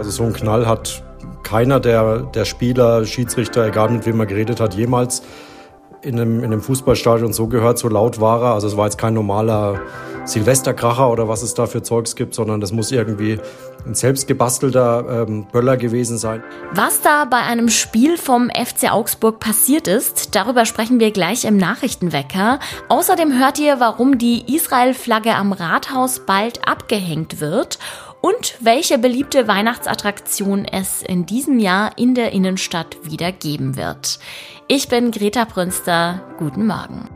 Also so ein Knall hat keiner der, der Spieler, Schiedsrichter, egal mit wem er geredet hat, jemals in einem, in einem Fußballstadion so gehört, so laut war er. Also es war jetzt kein normaler Silvesterkracher oder was es da für Zeugs gibt, sondern das muss irgendwie ein selbstgebastelter ähm, Böller gewesen sein. Was da bei einem Spiel vom FC Augsburg passiert ist, darüber sprechen wir gleich im Nachrichtenwecker. Außerdem hört ihr, warum die Israel-Flagge am Rathaus bald abgehängt wird und welche beliebte Weihnachtsattraktion es in diesem Jahr in der Innenstadt wieder geben wird. Ich bin Greta Brünster. Guten Morgen.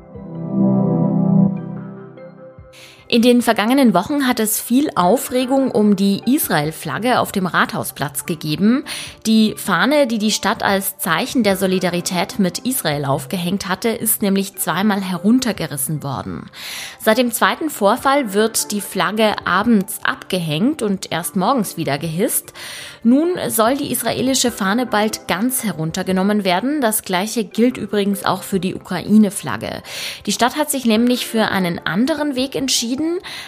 In den vergangenen Wochen hat es viel Aufregung um die Israel-Flagge auf dem Rathausplatz gegeben. Die Fahne, die die Stadt als Zeichen der Solidarität mit Israel aufgehängt hatte, ist nämlich zweimal heruntergerissen worden. Seit dem zweiten Vorfall wird die Flagge abends abgehängt und erst morgens wieder gehisst. Nun soll die israelische Fahne bald ganz heruntergenommen werden. Das gleiche gilt übrigens auch für die Ukraine-Flagge. Die Stadt hat sich nämlich für einen anderen Weg entschieden.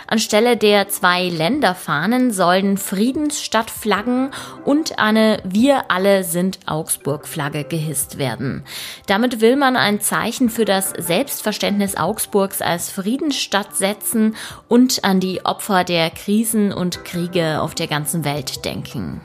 Anstelle der zwei Länderfahnen sollen Friedensstadtflaggen und eine Wir alle sind Augsburg-Flagge gehisst werden. Damit will man ein Zeichen für das Selbstverständnis Augsburgs als Friedensstadt setzen und an die Opfer der Krisen und Kriege auf der ganzen Welt denken.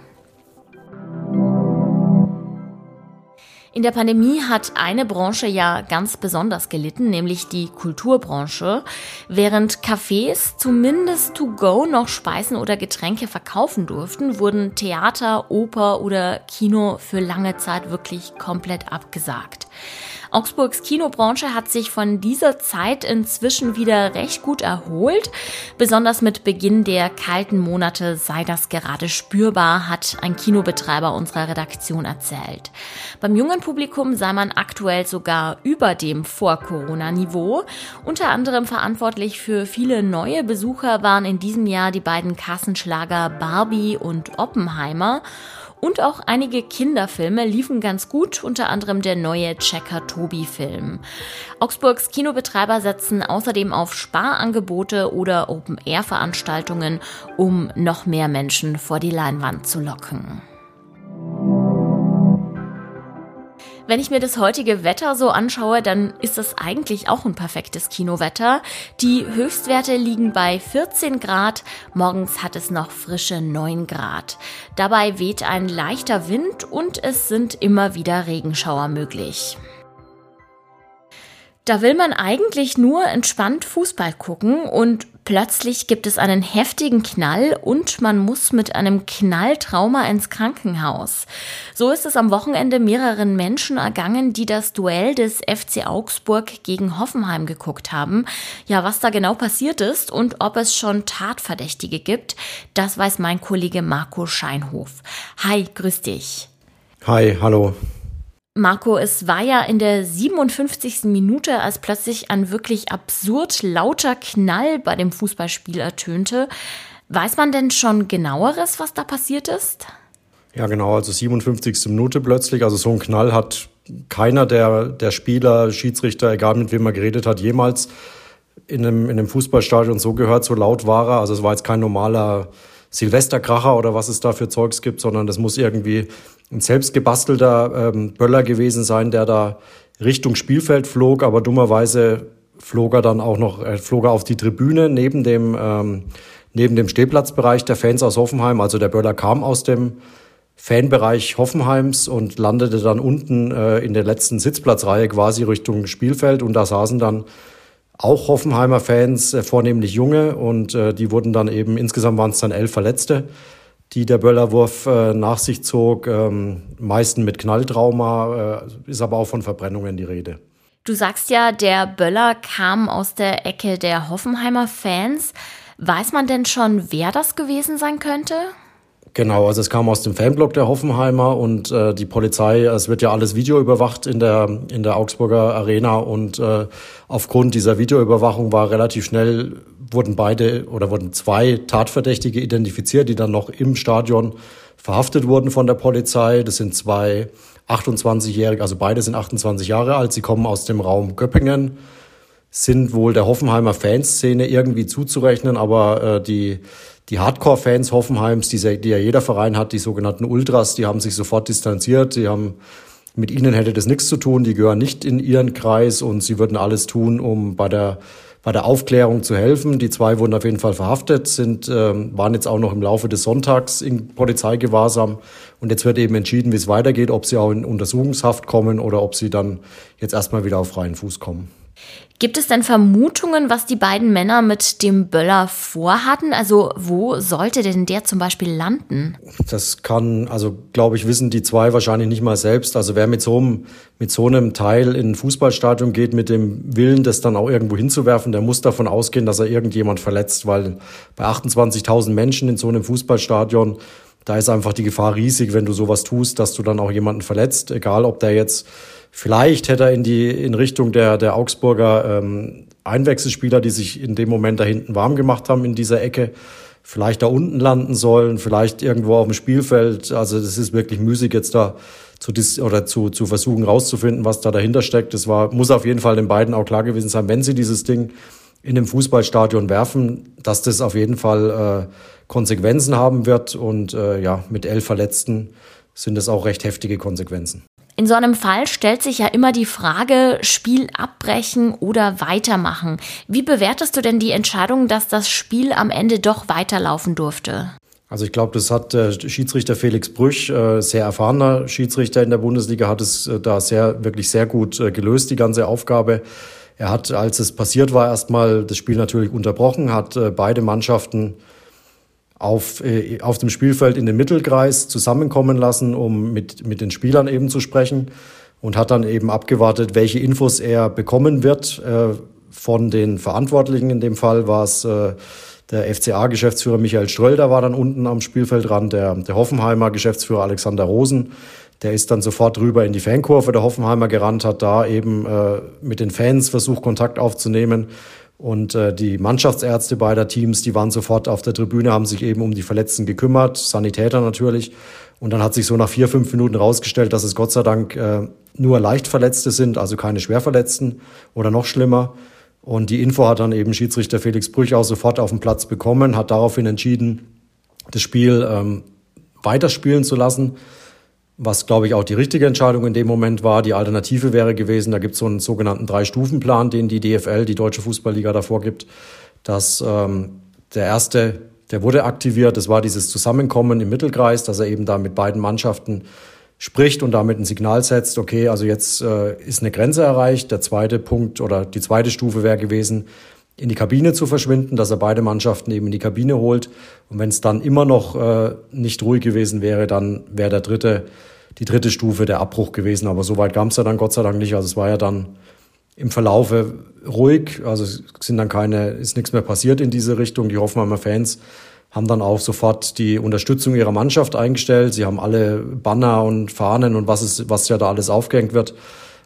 In der Pandemie hat eine Branche ja ganz besonders gelitten, nämlich die Kulturbranche. Während Cafés zumindest to go noch Speisen oder Getränke verkaufen durften, wurden Theater, Oper oder Kino für lange Zeit wirklich komplett abgesagt. Augsburgs Kinobranche hat sich von dieser Zeit inzwischen wieder recht gut erholt. Besonders mit Beginn der kalten Monate sei das gerade spürbar, hat ein Kinobetreiber unserer Redaktion erzählt. Beim jungen Publikum sei man aktuell sogar über dem Vor-Corona-Niveau. Unter anderem verantwortlich für viele neue Besucher waren in diesem Jahr die beiden Kassenschlager Barbie und Oppenheimer. Und auch einige Kinderfilme liefen ganz gut, unter anderem der neue Checker Tobi Film. Augsburgs Kinobetreiber setzen außerdem auf Sparangebote oder Open-Air-Veranstaltungen, um noch mehr Menschen vor die Leinwand zu locken. Wenn ich mir das heutige Wetter so anschaue, dann ist das eigentlich auch ein perfektes Kinowetter. Die Höchstwerte liegen bei 14 Grad, morgens hat es noch frische 9 Grad. Dabei weht ein leichter Wind und es sind immer wieder Regenschauer möglich. Da will man eigentlich nur entspannt Fußball gucken und plötzlich gibt es einen heftigen Knall und man muss mit einem Knalltrauma ins Krankenhaus. So ist es am Wochenende mehreren Menschen ergangen, die das Duell des FC Augsburg gegen Hoffenheim geguckt haben. Ja, was da genau passiert ist und ob es schon Tatverdächtige gibt, das weiß mein Kollege Marco Scheinhof. Hi, grüß dich. Hi, hallo. Marco, es war ja in der 57. Minute, als plötzlich ein wirklich absurd lauter Knall bei dem Fußballspiel ertönte. Weiß man denn schon genaueres, was da passiert ist? Ja, genau, also 57. Minute plötzlich. Also so ein Knall hat keiner der, der Spieler, Schiedsrichter, egal mit wem er geredet hat, jemals in einem, in einem Fußballstadion so gehört, so laut war er. Also es war jetzt kein normaler Silvesterkracher oder was es da für Zeugs gibt, sondern das muss irgendwie ein selbstgebastelter ähm, Böller gewesen sein, der da Richtung Spielfeld flog, aber dummerweise flog er dann auch noch, äh, flog er auf die Tribüne neben dem, ähm, neben dem Stehplatzbereich der Fans aus Hoffenheim. Also der Böller kam aus dem Fanbereich Hoffenheims und landete dann unten äh, in der letzten Sitzplatzreihe quasi Richtung Spielfeld und da saßen dann auch Hoffenheimer Fans, äh, vornehmlich junge, und äh, die wurden dann eben, insgesamt waren es dann elf Verletzte, die der Böllerwurf äh, nach sich zog, ähm, meisten mit Knalltrauma, ist aber auch von Verbrennungen die Rede. Du sagst ja, der Böller kam aus der Ecke der Hoffenheimer Fans. Weiß man denn schon, wer das gewesen sein könnte? Genau, also es kam aus dem Fanblock der Hoffenheimer und äh, die Polizei, es wird ja alles Video überwacht in der, in der Augsburger Arena und äh, aufgrund dieser Videoüberwachung war relativ schnell, wurden beide oder wurden zwei Tatverdächtige identifiziert, die dann noch im Stadion verhaftet wurden von der Polizei. Das sind zwei 28-Jährige, also beide sind 28 Jahre alt, sie kommen aus dem Raum Göppingen, sind wohl der Hoffenheimer Fanszene irgendwie zuzurechnen, aber äh, die die Hardcore-Fans Hoffenheims, die, die ja jeder Verein hat, die sogenannten Ultras, die haben sich sofort distanziert. Die haben mit ihnen hätte das nichts zu tun. Die gehören nicht in ihren Kreis und sie würden alles tun, um bei der bei der Aufklärung zu helfen. Die zwei wurden auf jeden Fall verhaftet, sind, ähm, waren jetzt auch noch im Laufe des Sonntags in Polizeigewahrsam. Und jetzt wird eben entschieden, wie es weitergeht, ob sie auch in Untersuchungshaft kommen oder ob sie dann jetzt erstmal wieder auf freien Fuß kommen. Gibt es denn Vermutungen, was die beiden Männer mit dem Böller vorhatten? Also wo sollte denn der zum Beispiel landen? Das kann, also glaube ich, wissen die zwei wahrscheinlich nicht mal selbst. Also wer mit so einem, mit so einem Teil in ein Fußballstadion geht, mit dem Willen, das dann auch irgendwo hinzuwerfen, der muss davon ausgehen, dass er irgendjemand verletzt, weil bei 28.000 Menschen in so einem Fußballstadion da ist einfach die Gefahr riesig, wenn du sowas tust, dass du dann auch jemanden verletzt, egal ob der jetzt Vielleicht hätte er in die in Richtung der der Augsburger ähm, Einwechselspieler, die sich in dem Moment da hinten warm gemacht haben in dieser Ecke, vielleicht da unten landen sollen, vielleicht irgendwo auf dem Spielfeld. Also das ist wirklich müßig jetzt da zu dis oder zu zu versuchen rauszufinden, was da dahinter steckt. Das war muss auf jeden Fall den beiden auch klar gewesen sein, wenn sie dieses Ding in dem Fußballstadion werfen, dass das auf jeden Fall äh, Konsequenzen haben wird und äh, ja mit elf Verletzten sind es auch recht heftige Konsequenzen. In so einem Fall stellt sich ja immer die Frage, Spiel abbrechen oder weitermachen. Wie bewertest du denn die Entscheidung, dass das Spiel am Ende doch weiterlaufen durfte? Also ich glaube, das hat der Schiedsrichter Felix Brüch, äh, sehr erfahrener Schiedsrichter in der Bundesliga, hat es äh, da sehr, wirklich sehr gut äh, gelöst, die ganze Aufgabe. Er hat, als es passiert war, erstmal das Spiel natürlich unterbrochen, hat beide Mannschaften auf, äh, auf dem Spielfeld in den Mittelkreis zusammenkommen lassen, um mit, mit den Spielern eben zu sprechen und hat dann eben abgewartet, welche Infos er bekommen wird äh, von den Verantwortlichen. In dem Fall war es äh, der FCA-Geschäftsführer Michael Ströll, der war dann unten am Spielfeldrand, der, der Hoffenheimer Geschäftsführer Alexander Rosen, der ist dann sofort drüber in die Fankurve der Hoffenheimer gerannt, hat da eben äh, mit den Fans versucht, Kontakt aufzunehmen und äh, die Mannschaftsärzte beider Teams, die waren sofort auf der Tribüne, haben sich eben um die Verletzten gekümmert, Sanitäter natürlich. Und dann hat sich so nach vier, fünf Minuten rausgestellt, dass es Gott sei Dank äh, nur leicht Verletzte sind, also keine Schwerverletzten oder noch schlimmer. Und die Info hat dann eben Schiedsrichter Felix Brüch auch sofort auf dem Platz bekommen, hat daraufhin entschieden, das Spiel ähm, weiterspielen zu lassen was, glaube ich, auch die richtige Entscheidung in dem Moment war. Die Alternative wäre gewesen, da gibt es so einen sogenannten Drei-Stufen-Plan, den die DFL, die Deutsche Fußballliga, davor gibt, dass ähm, der erste, der wurde aktiviert, das war dieses Zusammenkommen im Mittelkreis, dass er eben da mit beiden Mannschaften spricht und damit ein Signal setzt, okay, also jetzt äh, ist eine Grenze erreicht. Der zweite Punkt oder die zweite Stufe wäre gewesen, in die Kabine zu verschwinden, dass er beide Mannschaften eben in die Kabine holt. Und wenn es dann immer noch äh, nicht ruhig gewesen wäre, dann wäre der dritte, die dritte Stufe der Abbruch gewesen. Aber so weit kam es ja dann Gott sei Dank nicht. Also es war ja dann im Verlaufe ruhig. Also es sind dann keine, ist nichts mehr passiert in diese Richtung. Die Hoffenheimer Fans haben dann auch sofort die Unterstützung ihrer Mannschaft eingestellt. Sie haben alle Banner und Fahnen und was es, was ja da alles aufgehängt wird,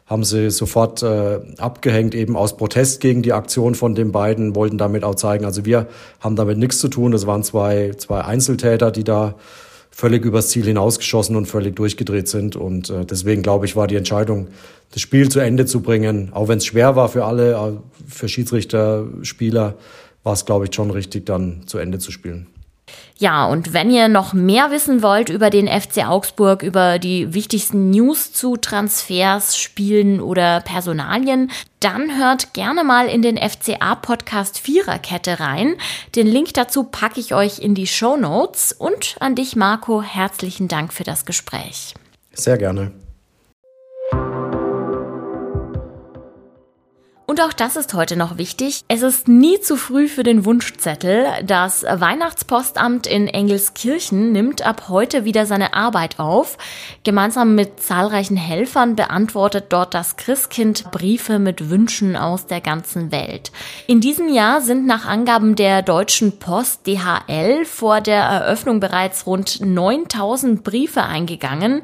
haben sie sofort äh, abgehängt, eben aus Protest gegen die Aktion von den beiden, wollten damit auch zeigen, also wir haben damit nichts zu tun. Das waren zwei, zwei Einzeltäter, die da völlig übers Ziel hinausgeschossen und völlig durchgedreht sind. Und äh, deswegen, glaube ich, war die Entscheidung, das Spiel zu Ende zu bringen, auch wenn es schwer war für alle, äh, für Schiedsrichter, Spieler, war es, glaube ich, schon richtig, dann zu Ende zu spielen. Ja, und wenn ihr noch mehr wissen wollt über den FC Augsburg, über die wichtigsten News zu Transfers, Spielen oder Personalien, dann hört gerne mal in den FCA-Podcast Viererkette rein. Den Link dazu packe ich euch in die Show Notes. Und an dich, Marco, herzlichen Dank für das Gespräch. Sehr gerne. Und auch das ist heute noch wichtig. Es ist nie zu früh für den Wunschzettel. Das Weihnachtspostamt in Engelskirchen nimmt ab heute wieder seine Arbeit auf. Gemeinsam mit zahlreichen Helfern beantwortet dort das Christkind Briefe mit Wünschen aus der ganzen Welt. In diesem Jahr sind nach Angaben der Deutschen Post DHL vor der Eröffnung bereits rund 9000 Briefe eingegangen.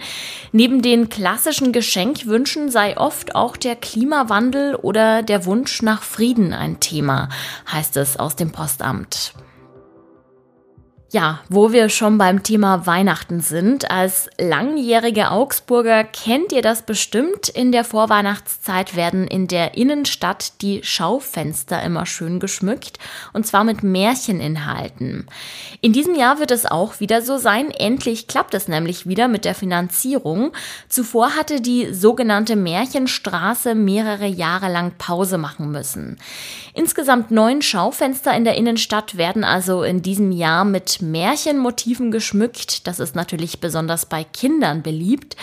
Neben den klassischen Geschenkwünschen sei oft auch der Klimawandel oder der Wunsch nach Frieden ein Thema, heißt es aus dem Postamt. Ja, wo wir schon beim Thema Weihnachten sind. Als langjährige Augsburger kennt ihr das bestimmt. In der Vorweihnachtszeit werden in der Innenstadt die Schaufenster immer schön geschmückt und zwar mit Märcheninhalten. In diesem Jahr wird es auch wieder so sein. Endlich klappt es nämlich wieder mit der Finanzierung. Zuvor hatte die sogenannte Märchenstraße mehrere Jahre lang Pause machen müssen. Insgesamt neun Schaufenster in der Innenstadt werden also in diesem Jahr Märchenmotiven geschmückt. Das ist natürlich besonders bei Kindern beliebt.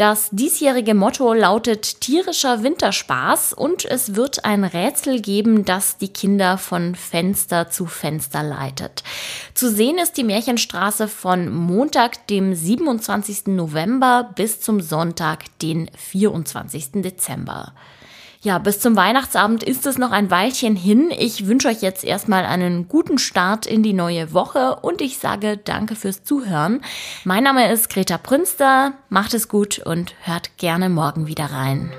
Das diesjährige Motto lautet tierischer Winterspaß und es wird ein Rätsel geben, das die Kinder von Fenster zu Fenster leitet. Zu sehen ist die Märchenstraße von Montag, dem 27. November bis zum Sonntag, den 24. Dezember. Ja, bis zum Weihnachtsabend ist es noch ein Weilchen hin. Ich wünsche euch jetzt erstmal einen guten Start in die neue Woche und ich sage danke fürs Zuhören. Mein Name ist Greta Prünster. Macht es gut und hört gerne morgen wieder rein.